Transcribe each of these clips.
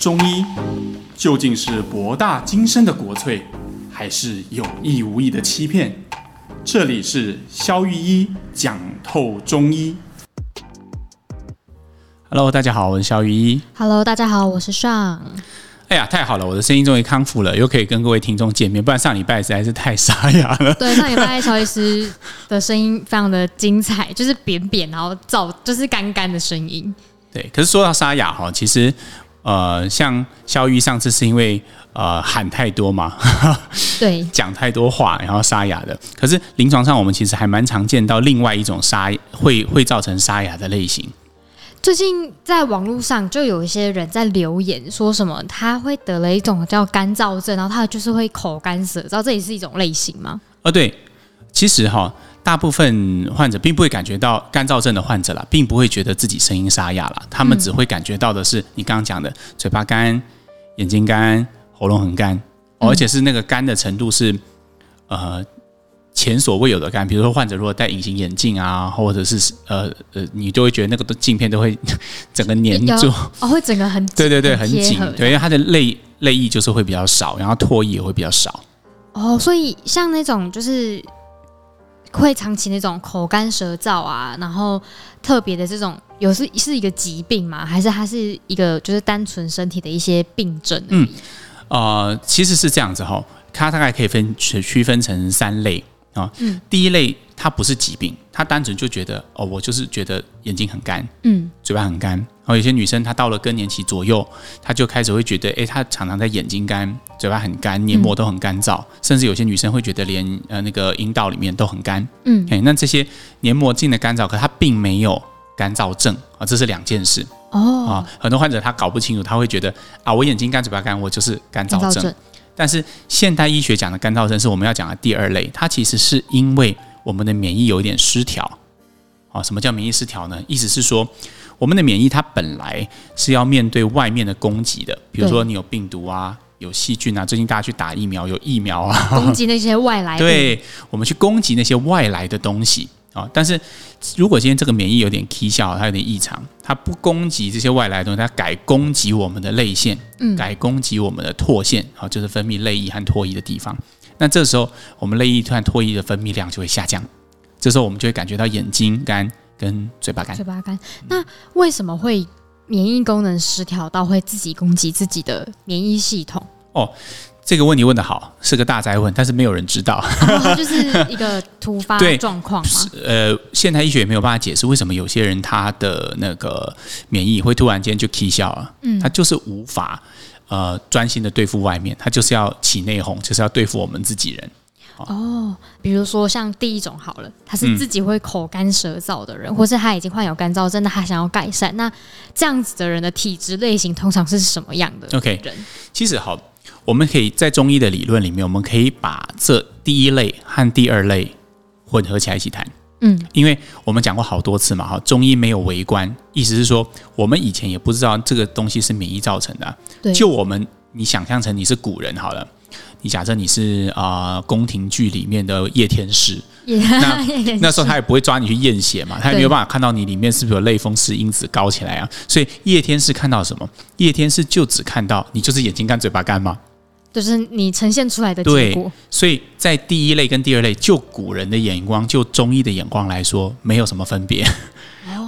中医究竟是博大精深的国粹，还是有意无意的欺骗？这里是肖玉一讲透中医。Hello，大家好，我是肖玉一。Hello，大家好，我是尚。哎呀，太好了，我的声音终于康复了，又可以跟各位听众见面。不然上礼拜实在是太沙哑了。对，上礼拜乔医师的声音非常的精彩，就是扁扁，然后燥，就是干干的声音。对，可是说到沙哑哈，其实。呃，像肖玉上次是因为呃喊太多嘛，对，讲太多话，然后沙哑的。可是临床上我们其实还蛮常见到另外一种沙会会造成沙哑的类型。最近在网络上就有一些人在留言说什么他会得了一种叫干燥症，然后他就是会口干舌燥，这也是一种类型吗？呃，对，其实哈。大部分患者并不会感觉到干燥症的患者啦，并不会觉得自己声音沙哑了，他们只会感觉到的是你刚刚讲的嘴巴干、眼睛干、喉咙很干，而且是那个干的程度是呃前所未有的干。比如说患者如果戴隐形眼镜啊，或者是呃呃，你就会觉得那个镜片都会 整个黏住哦，会整个很 对对对很紧，对，因为它的泪泪液就是会比较少，然后唾液也会比较少。哦，所以像那种就是。会长期那种口干舌燥啊，然后特别的这种有是是一个疾病吗？还是它是一个就是单纯身体的一些病症？嗯，呃，其实是这样子哈，它大概可以分区区分成三类啊。嗯，第一类它不是疾病，它单纯就觉得哦，我就是觉得眼睛很干，嗯，嘴巴很干。然后有些女生她到了更年期左右，她就开始会觉得，哎，她常常在眼睛干，嘴巴很干，黏膜都很干燥，嗯、甚至有些女生会觉得连呃那个阴道里面都很干。嗯，哎，那这些黏膜镜的干燥，可她并没有干燥症啊，这是两件事。哦，啊，很多患者他搞不清楚，他会觉得啊，我眼睛干，嘴巴干，我就是干燥症。症但是现代医学讲的干燥症是我们要讲的第二类，它其实是因为我们的免疫有一点失调。啊，什么叫免疫失调呢？意思是说。我们的免疫它本来是要面对外面的攻击的，比如说你有病毒啊，有细菌啊。最近大家去打疫苗，有疫苗啊，攻击那些外来的。对，我们去攻击那些外来的东西啊。但是如果今天这个免疫有点畸形，它有点异常，它不攻击这些外来的东西，它改攻击我们的泪腺，嗯，改攻击我们的唾腺，啊，就是分泌泪液和唾液的地方。那这时候我们泪液和唾液的分泌量就会下降，这时候我们就会感觉到眼睛干。跟嘴巴干，嘴巴干。那为什么会免疫功能失调到会自己攻击自己的免疫系统？哦，这个问题问得好，是个大哉问，但是没有人知道。哦、就是一个突发 状况吗？呃，现代医学也没有办法解释为什么有些人他的那个免疫会突然间就起效了。嗯，他就是无法呃专心的对付外面，他就是要起内讧，就是要对付我们自己人。哦，比如说像第一种好了，他是自己会口干舌燥的人，嗯、或是他已经患有干燥症，那他想要改善，那这样子的人的体质类型通常是什么样的？OK，其实好，我们可以在中医的理论里面，我们可以把这第一类和第二类混合起来一起谈。嗯，因为我们讲过好多次嘛，哈，中医没有微观，意思是说，我们以前也不知道这个东西是免疫造成的、啊。对，就我们你想象成你是古人好了。你假设你是啊宫廷剧里面的叶天士，那 那时候他也不会抓你去验血嘛，他也没有办法看到你里面是不是有类风湿因子高起来啊。所以叶天士看到什么？叶天士就只看到你就是眼睛干、嘴巴干吗？就是你呈现出来的结果。对，所以在第一类跟第二类，就古人的眼光，就中医的眼光来说，没有什么分别。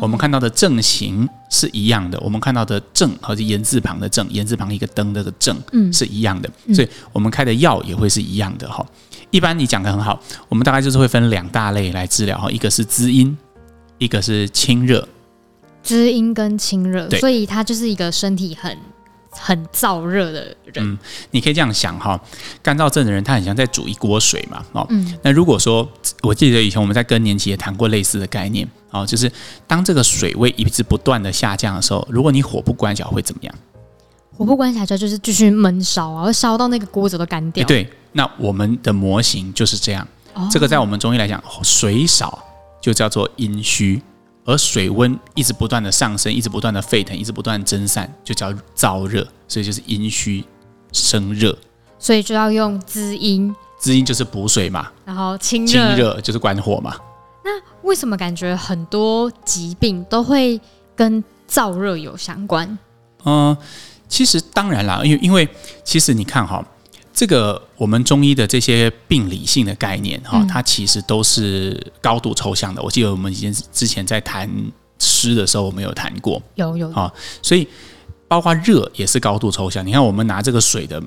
我们看到的症型是一样的，我们看到的症和言字旁的症，言字旁一个灯那个症，嗯，是一样的，所以我们开的药也会是一样的哈。一般你讲的很好，我们大概就是会分两大类来治疗哈，一个是滋阴，一个是清热。滋阴跟清热，对，所以它就是一个身体很。很燥热的人，嗯，你可以这样想哈，干燥症的人他很像在煮一锅水嘛，哦，嗯，那如果说我记得以前我们在更年期也谈过类似的概念，哦，就是当这个水位一直不断的下降的时候，如果你火不关小会怎么样？火不关小就就是继续闷烧啊，烧到那个锅子都干掉。对，那我们的模型就是这样，哦，这个在我们中医来讲，水少就叫做阴虚。而水温一直不断的上升，一直不断的沸腾，一直不断蒸散，就叫燥热，所以就是阴虚生热，所以就要用滋阴，滋阴就是补水嘛，然后清清热就是关火嘛。那为什么感觉很多疾病都会跟燥热有相关？嗯，其实当然啦，因为因为其实你看哈，这个我们中医的这些病理性的概念哈，它其实都是高度抽象的。我记得我们以前之前在谈湿的时候，我们有谈过，有有啊，所以包括热也是高度抽象。你看我们拿这个水的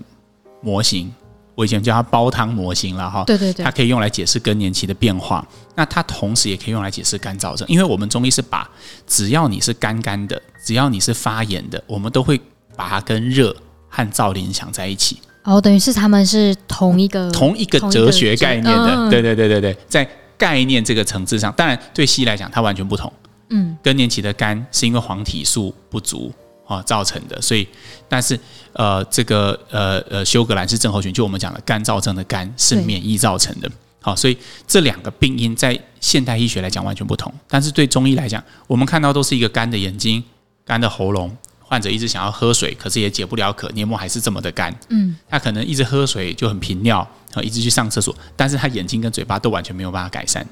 模型。我以前叫它煲汤模型了哈，对对对，它可以用来解释更年期的变化。那它同时也可以用来解释干燥症，因为我们中医是把只要你是干干的，只要你是发炎的，我们都会把它跟热和燥联想在一起。哦，等于是他们是同一个同一个哲学概念的，嗯、对对对对对，在概念这个层次上，当然对西医来讲它完全不同。嗯，更年期的肝是因为黄体素不足。啊，造成的，所以，但是，呃，这个，呃，呃，休格兰氏症候群，就我们讲的干燥症的干是免疫造成的，好，所以这两个病因在现代医学来讲完全不同，但是对中医来讲，我们看到都是一个干的眼睛、干的喉咙，患者一直想要喝水，可是也解不了渴，黏膜还是这么的干，嗯，他可能一直喝水就很频尿，然后一直去上厕所，但是他眼睛跟嘴巴都完全没有办法改善。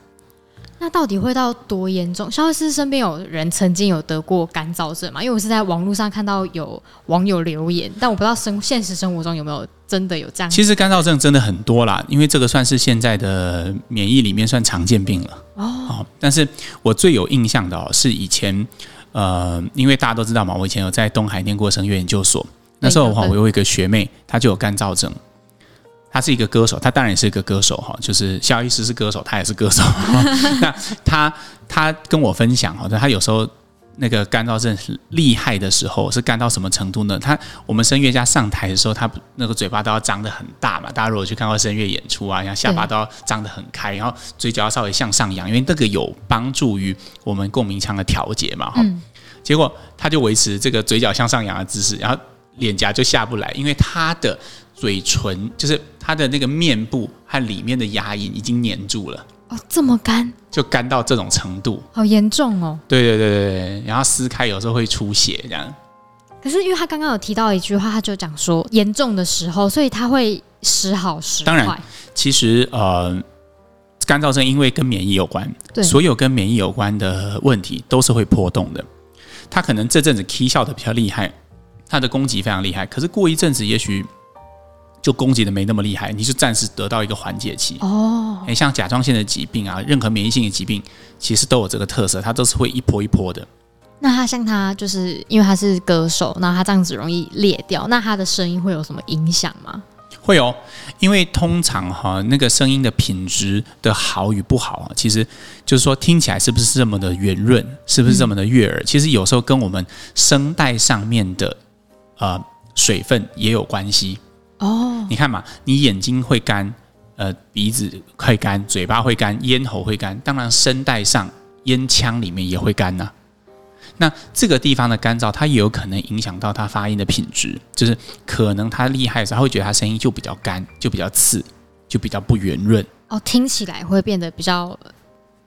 那到底会到多严重？萧医师身边有人曾经有得过干燥症吗？因为我是在网络上看到有网友留言，但我不知道生现实生活中有没有真的有这样。其实干燥症真的很多啦，因为这个算是现在的免疫里面算常见病了哦，哦。但是我最有印象的哦，是以前呃，因为大家都知道嘛，我以前有在东海念过声乐研究所，那时候的话我有一个学妹，她就有干燥症。他是一个歌手，他当然也是一个歌手哈，就是肖医师是歌手，他也是歌手。那他他跟我分享哈，他有时候那个干燥症厉害的时候是干到什么程度呢？他我们声乐家上台的时候，他那个嘴巴都要张得很大嘛。大家如果去看过声乐演出啊，然后下巴都要张得很开，然后嘴角要稍微向上扬，因为那个有帮助于我们共鸣腔的调节嘛。哈，结果他就维持这个嘴角向上扬的姿势，然后脸颊就下不来，因为他的。嘴唇就是他的那个面部和里面的牙龈已经粘住了哦，这么干，就干到这种程度，好严重哦。对对对对对，然后撕开有时候会出血这样。可是因为他刚刚有提到一句话，他就讲说严重的时候，所以他会时好时坏。当然，其实呃，干燥症因为跟免疫有关，对，所有跟免疫有关的问题都是会波动的。他可能这阵子 K 笑的比较厉害，他的攻击非常厉害，可是过一阵子也许。就攻击的没那么厉害，你就暂时得到一个缓解期。哦，诶，像甲状腺的疾病啊，任何免疫性的疾病，其实都有这个特色，它都是会一波一波的。那他像他就是因为他是歌手，那他这样子容易裂掉，那他的声音会有什么影响吗？会有，因为通常哈那个声音的品质的好与不好啊，其实就是说听起来是不是这么的圆润，是不是这么的悦耳，嗯、其实有时候跟我们声带上面的呃水分也有关系。哦，你看嘛，你眼睛会干，呃，鼻子会干，嘴巴会干，咽喉会干，当然声带上咽腔里面也会干呐、啊。那这个地方的干燥，它也有可能影响到他发音的品质，就是可能他厉害的时候，他会觉得他声音就比较干，就比较刺，就比较不圆润。哦，听起来会变得比较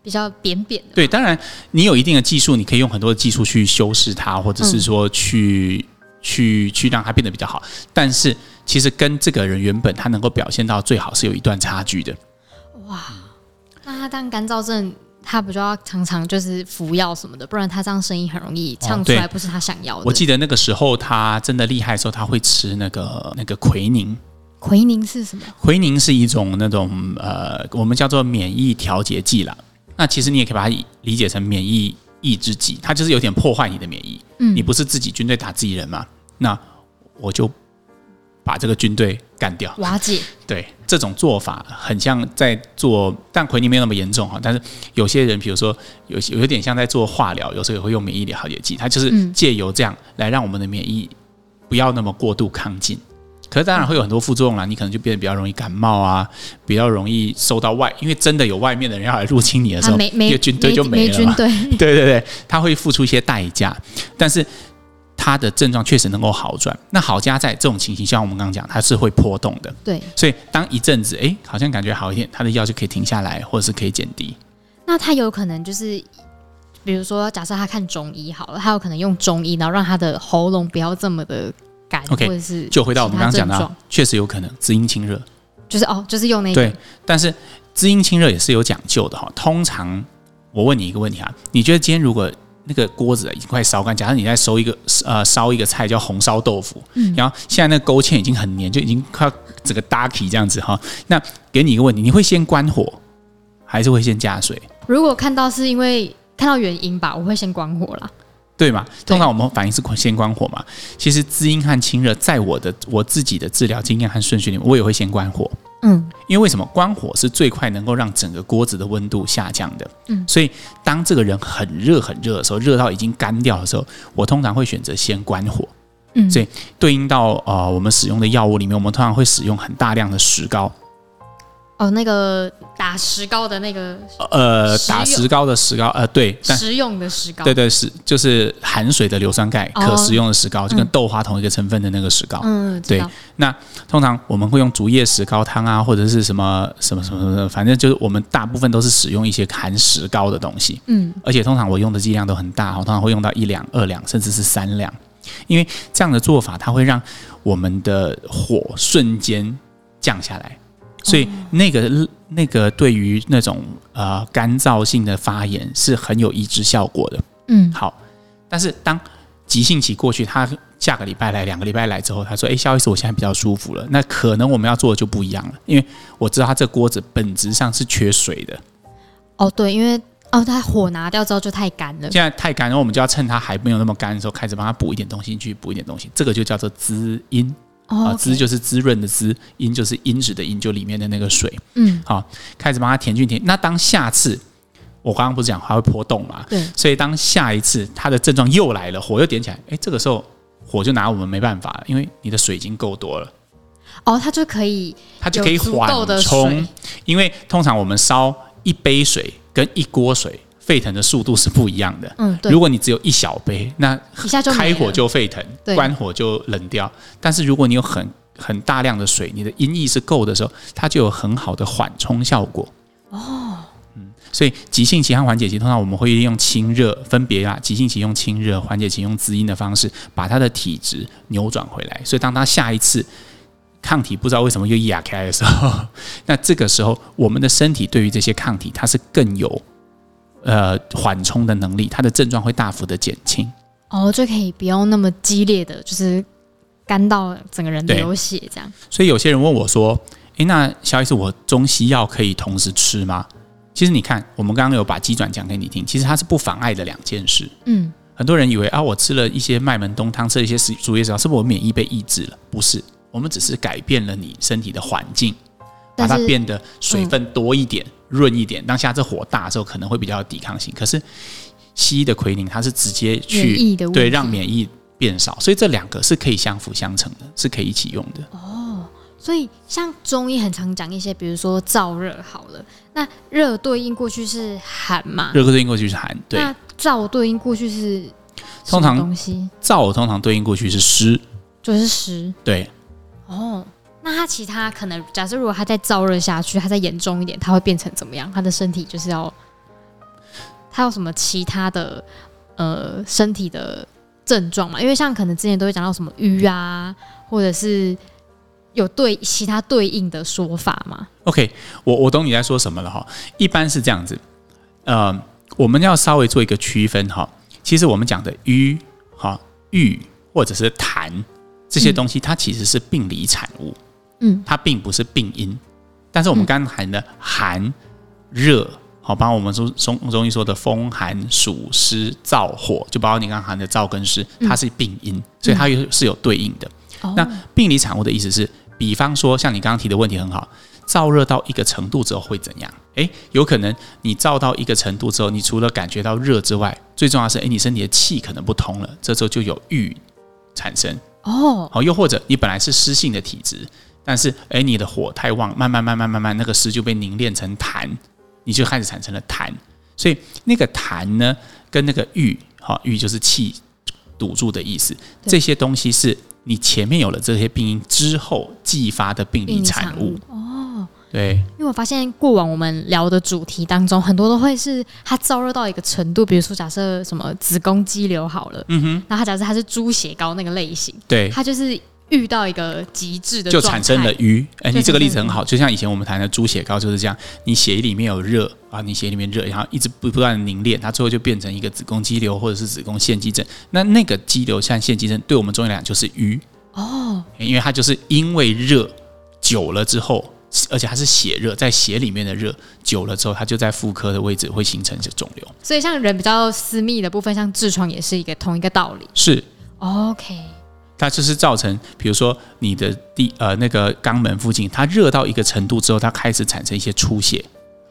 比较扁扁的。对，当然你有一定的技术，你可以用很多的技术去修饰它，或者是说去、嗯、去去让它变得比较好，但是。其实跟这个人原本他能够表现到最好是有一段差距的。哇，那他当干燥症，他不就要常常就是服药什么的，不然他这样声音很容易唱出来不是他想要的。我记得那个时候他真的厉害的时候，他会吃那个那个奎宁。奎宁是什么？奎宁是一种那种呃，我们叫做免疫调节剂啦。那其实你也可以把它理解成免疫抑制剂，它就是有点破坏你的免疫。嗯，你不是自己军队打自己人嘛？那我就。把这个军队干掉，瓦解。对，这种做法很像在做，但奎宁没有那么严重哈。但是有些人，比如说有有有点像在做化疗，有时候也会用免疫的调节剂，它就是借由这样来让我们的免疫不要那么过度亢进。可是当然会有很多副作用啦，你可能就变得比较容易感冒啊，比较容易受到外，因为真的有外面的人要来入侵你的时候，一个军队就没了嘛。对对 对，他会付出一些代价，但是。他的症状确实能够好转，那好加在这种情形，像我们刚刚讲，它是会波动的。对，所以当一阵子，哎，好像感觉好一点，他的药就可以停下来，或者是可以减低。那他有可能就是，比如说，假设他看中医好了，他有可能用中医，然后让他的喉咙不要这么的干，okay, 或者是就回到我们刚刚讲的，确实有可能滋阴清热，就是哦，就是用那个。对，但是滋阴清热也是有讲究的哈。通常我问你一个问题啊，你觉得今天如果那个锅子已经快烧干，假设你在烧一个呃烧一个菜叫红烧豆腐，嗯，然后现在那个勾芡已经很黏，就已经快要整个搭起这样子哈。那给你一个问题，你会先关火，还是会先加水？如果看到是因为看到原因吧，我会先关火啦。对嘛？通常我们反应是先关火嘛。其实滋阴和清热，在我的我自己的治疗经验和顺序里面，我也会先关火。嗯，因为为什么关火是最快能够让整个锅子的温度下降的？嗯，所以当这个人很热很热的时候，热到已经干掉的时候，我通常会选择先关火。嗯，所以对应到呃我们使用的药物里面，我们通常会使用很大量的石膏。哦，那个打石膏的那个，呃，打石膏的石膏，呃，对，食用的石膏，对对是，就是含水的硫酸钙，可食用的石膏，就跟豆花同一个成分的那个石膏，嗯，对。那通常我们会用竹叶石膏汤啊，或者是什么什么什么什么，反正就是我们大部分都是使用一些含石膏的东西，嗯，而且通常我用的剂量都很大，我通常会用到一两、二两，甚至是三两，因为这样的做法它会让我们的火瞬间降下来。所以那个那个对于那种呃干燥性的发炎是很有抑制效果的。嗯，好。但是当急性期过去，他下个礼拜来，两个礼拜来之后，他说：“哎，肖医师，我现在比较舒服了。”那可能我们要做的就不一样了，因为我知道他这锅子本质上是缺水的。哦，对，因为哦，他火拿掉之后就太干了。现在太干，然后我们就要趁它还没有那么干的时候，开始帮他补一点东西进去，补一点东西，这个就叫做滋阴。啊，滋就是滋润的滋，阴就是阴质的阴，就里面的那个水。嗯，好，开始帮它填进填。那当下次我刚刚不是讲它会波动嘛？对。所以当下一次它的症状又来了，火又点起来，哎，这个时候火就拿我们没办法了，因为你的水已经够多了。哦，它就可以，它就可以缓冲。因为通常我们烧一杯水跟一锅水。沸腾的速度是不一样的。嗯，对。如果你只有一小杯，那开火就沸腾，关火就冷掉。但是如果你有很很大量的水，你的阴液是够的时候，它就有很好的缓冲效果。哦，嗯，所以急性期和缓解期，通常我们会利用清热分别啊，急性期用清热，缓解期用滋阴的方式，把它的体质扭转回来。所以当它下一次抗体不知道为什么又压开的时候，那这个时候我们的身体对于这些抗体，它是更有。呃，缓冲的能力，它的症状会大幅的减轻，哦，就可以不用那么激烈的，就是干到整个人流血这样。所以有些人问我说：“诶，那萧医师，我中西药可以同时吃吗？”其实你看，我们刚刚有把鸡转讲给你听，其实它是不妨碍的两件事。嗯，很多人以为啊，我吃了一些麦门冬汤，吃了一些竹叶草，是不是我免疫被抑制了？不是，我们只是改变了你身体的环境，把它变得水分多一点。润一点，当下这火大的时候可能会比较有抵抗性。可是西医的奎宁它是直接去对让免疫变少，所以这两个是可以相辅相成的，是可以一起用的。哦，所以像中医很常讲一些，比如说燥热好了，那热对应过去是寒嘛？热对应过去是寒，对。那燥对应过去是通常东西燥通常对应过去是湿，就是湿。对。哦。那他其他可能，假设如果他再燥热下去，他再严重一点，他会变成怎么样？他的身体就是要，他有什么其他的呃身体的症状嘛？因为像可能之前都会讲到什么瘀啊，或者是有对其他对应的说法吗？OK，我我懂你在说什么了哈。一般是这样子，呃，我们要稍微做一个区分哈。其实我们讲的瘀哈、郁或者是痰这些东西，它其实是病理产物。嗯，它并不是病因，但是我们刚才谈的寒、热，好，包括我们说中中医说的风寒暑湿燥火，就包括你刚刚谈的燥跟湿，它是病因，所以它又是有对应的。那病理产物的意思是，比方说像你刚刚提的问题很好，燥热到一个程度之后会怎样？诶，有可能你燥到一个程度之后，你除了感觉到热之外，最重要的是，诶，你身体的气可能不通了，这时候就有郁产生。哦，好，又或者你本来是湿性的体质。但是，哎，你的火太旺，慢慢慢慢慢慢，那个湿就被凝练成痰，你就开始产生了痰。所以那个痰呢，跟那个郁，哈，郁就是气堵住的意思。这些东西是你前面有了这些病因之后继发的病理产物。哦，对。因为我发现过往我们聊的主题当中，很多都会是它燥热到一个程度，比如说假设什么子宫肌瘤好了，嗯哼，那它假设它是猪血糕那个类型，对，它就是。遇到一个极致的，就产生了瘀。哎，你这个例子很好，就像以前我们谈的猪血糕就是这样，你血液里面有热啊，你血液里面热，然后一直不不断的凝练，它最后就变成一个子宫肌瘤或者是子宫腺肌症。那那个肌瘤像腺肌症，对我们中医来讲就是瘀哦，因为它就是因为热久了之后，而且它是血热，在血里面的热久了之后，它就在妇科的位置会形成这肿瘤。所以像人比较私密的部分，像痔疮也是一个同一个道理。是，OK。它就是造成，比如说你的地呃那个肛门附近，它热到一个程度之后，它开始产生一些出血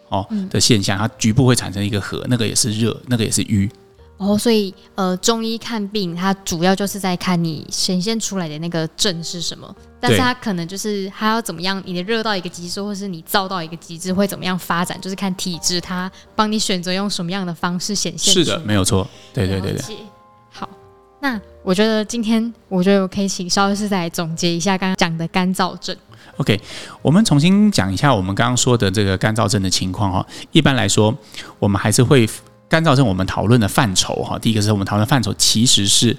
哦的现象，它局部会产生一个核，那个也是热，那个也是瘀。哦，所以呃中医看病，它主要就是在看你显现出来的那个症是什么，但是它可能就是它要怎么样，你的热到一个极致，或是你燥到一个极致会怎么样发展，就是看体质，它帮你选择用什么样的方式显现。是的，没有错，对对对对。那。我觉得今天，我觉得我可以请萧医师再来总结一下刚刚讲的干燥症。OK，我们重新讲一下我们刚刚说的这个干燥症的情况哈。一般来说，我们还是会干燥症，我们讨论的范畴哈。第一个是我们讨论范畴，其实是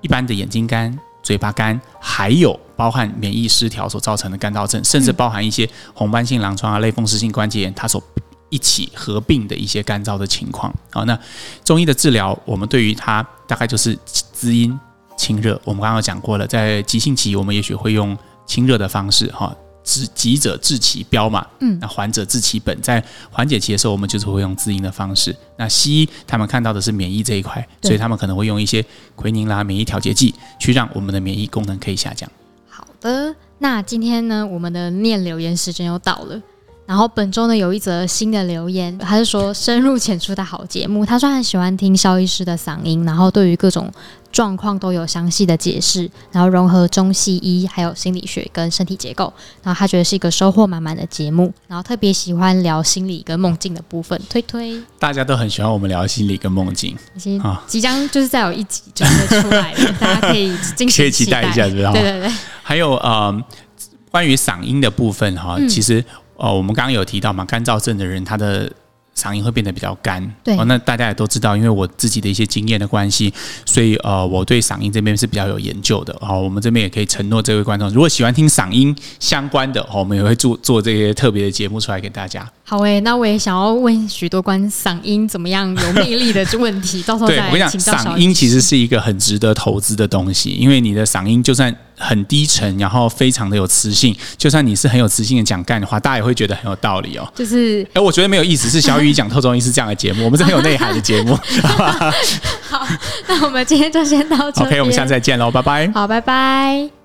一般的眼睛干、嘴巴干，还有包含免疫失调所造成的干燥症，甚至包含一些红斑性狼疮啊、类风湿性关节炎，它所一起合并的一些干燥的情况。好，那中医的治疗，我们对于它大概就是滋阴。清热，我们刚刚讲过了，在急性期，我们也许会用清热的方式，哈，治急者治其标嘛，嗯，那缓者治其本，在缓解期的时候，我们就是会用滋阴的方式。那西医他们看到的是免疫这一块，所以他们可能会用一些奎宁啦、免疫调节剂，去让我们的免疫功能可以下降。好的，那今天呢，我们的念留言时间又到了。然后本周呢，有一则新的留言，他是说 深入浅出的好节目。他说很喜欢听肖医师的嗓音，然后对于各种状况都有详细的解释，然后融合中西医还有心理学跟身体结构，然后他觉得是一个收获满满的节目。然后特别喜欢聊心理跟梦境的部分，推推。大家都很喜欢我们聊心理跟梦境，已经即将就是再有一集就会出来了，大家可以敬请期待一下，知道吗？对对对。还有呃，关于嗓音的部分哈，其实。哦，我们刚刚有提到嘛，干燥症的人他的嗓音会变得比较干。对，哦，那大家也都知道，因为我自己的一些经验的关系，所以呃，我对嗓音这边是比较有研究的。好，我们这边也可以承诺这位观众，如果喜欢听嗓音相关的，哦我们也会做做这些特别的节目出来给大家。好诶、欸，那我也想要问许多关于嗓音怎么样有魅力的问题，到时候再我跟你讲，嗓音其实是一个很值得投资的东西，因为你的嗓音就算。很低沉，然后非常的有磁性。就算你是很有磁性的讲干的话，大家也会觉得很有道理哦。就是，哎，我觉得没有意思。是小雨讲透中医是这样的节目，我们是很有内涵的节目。好，那我们今天就先到这里。OK，我们下次再见喽，拜拜。好，拜拜。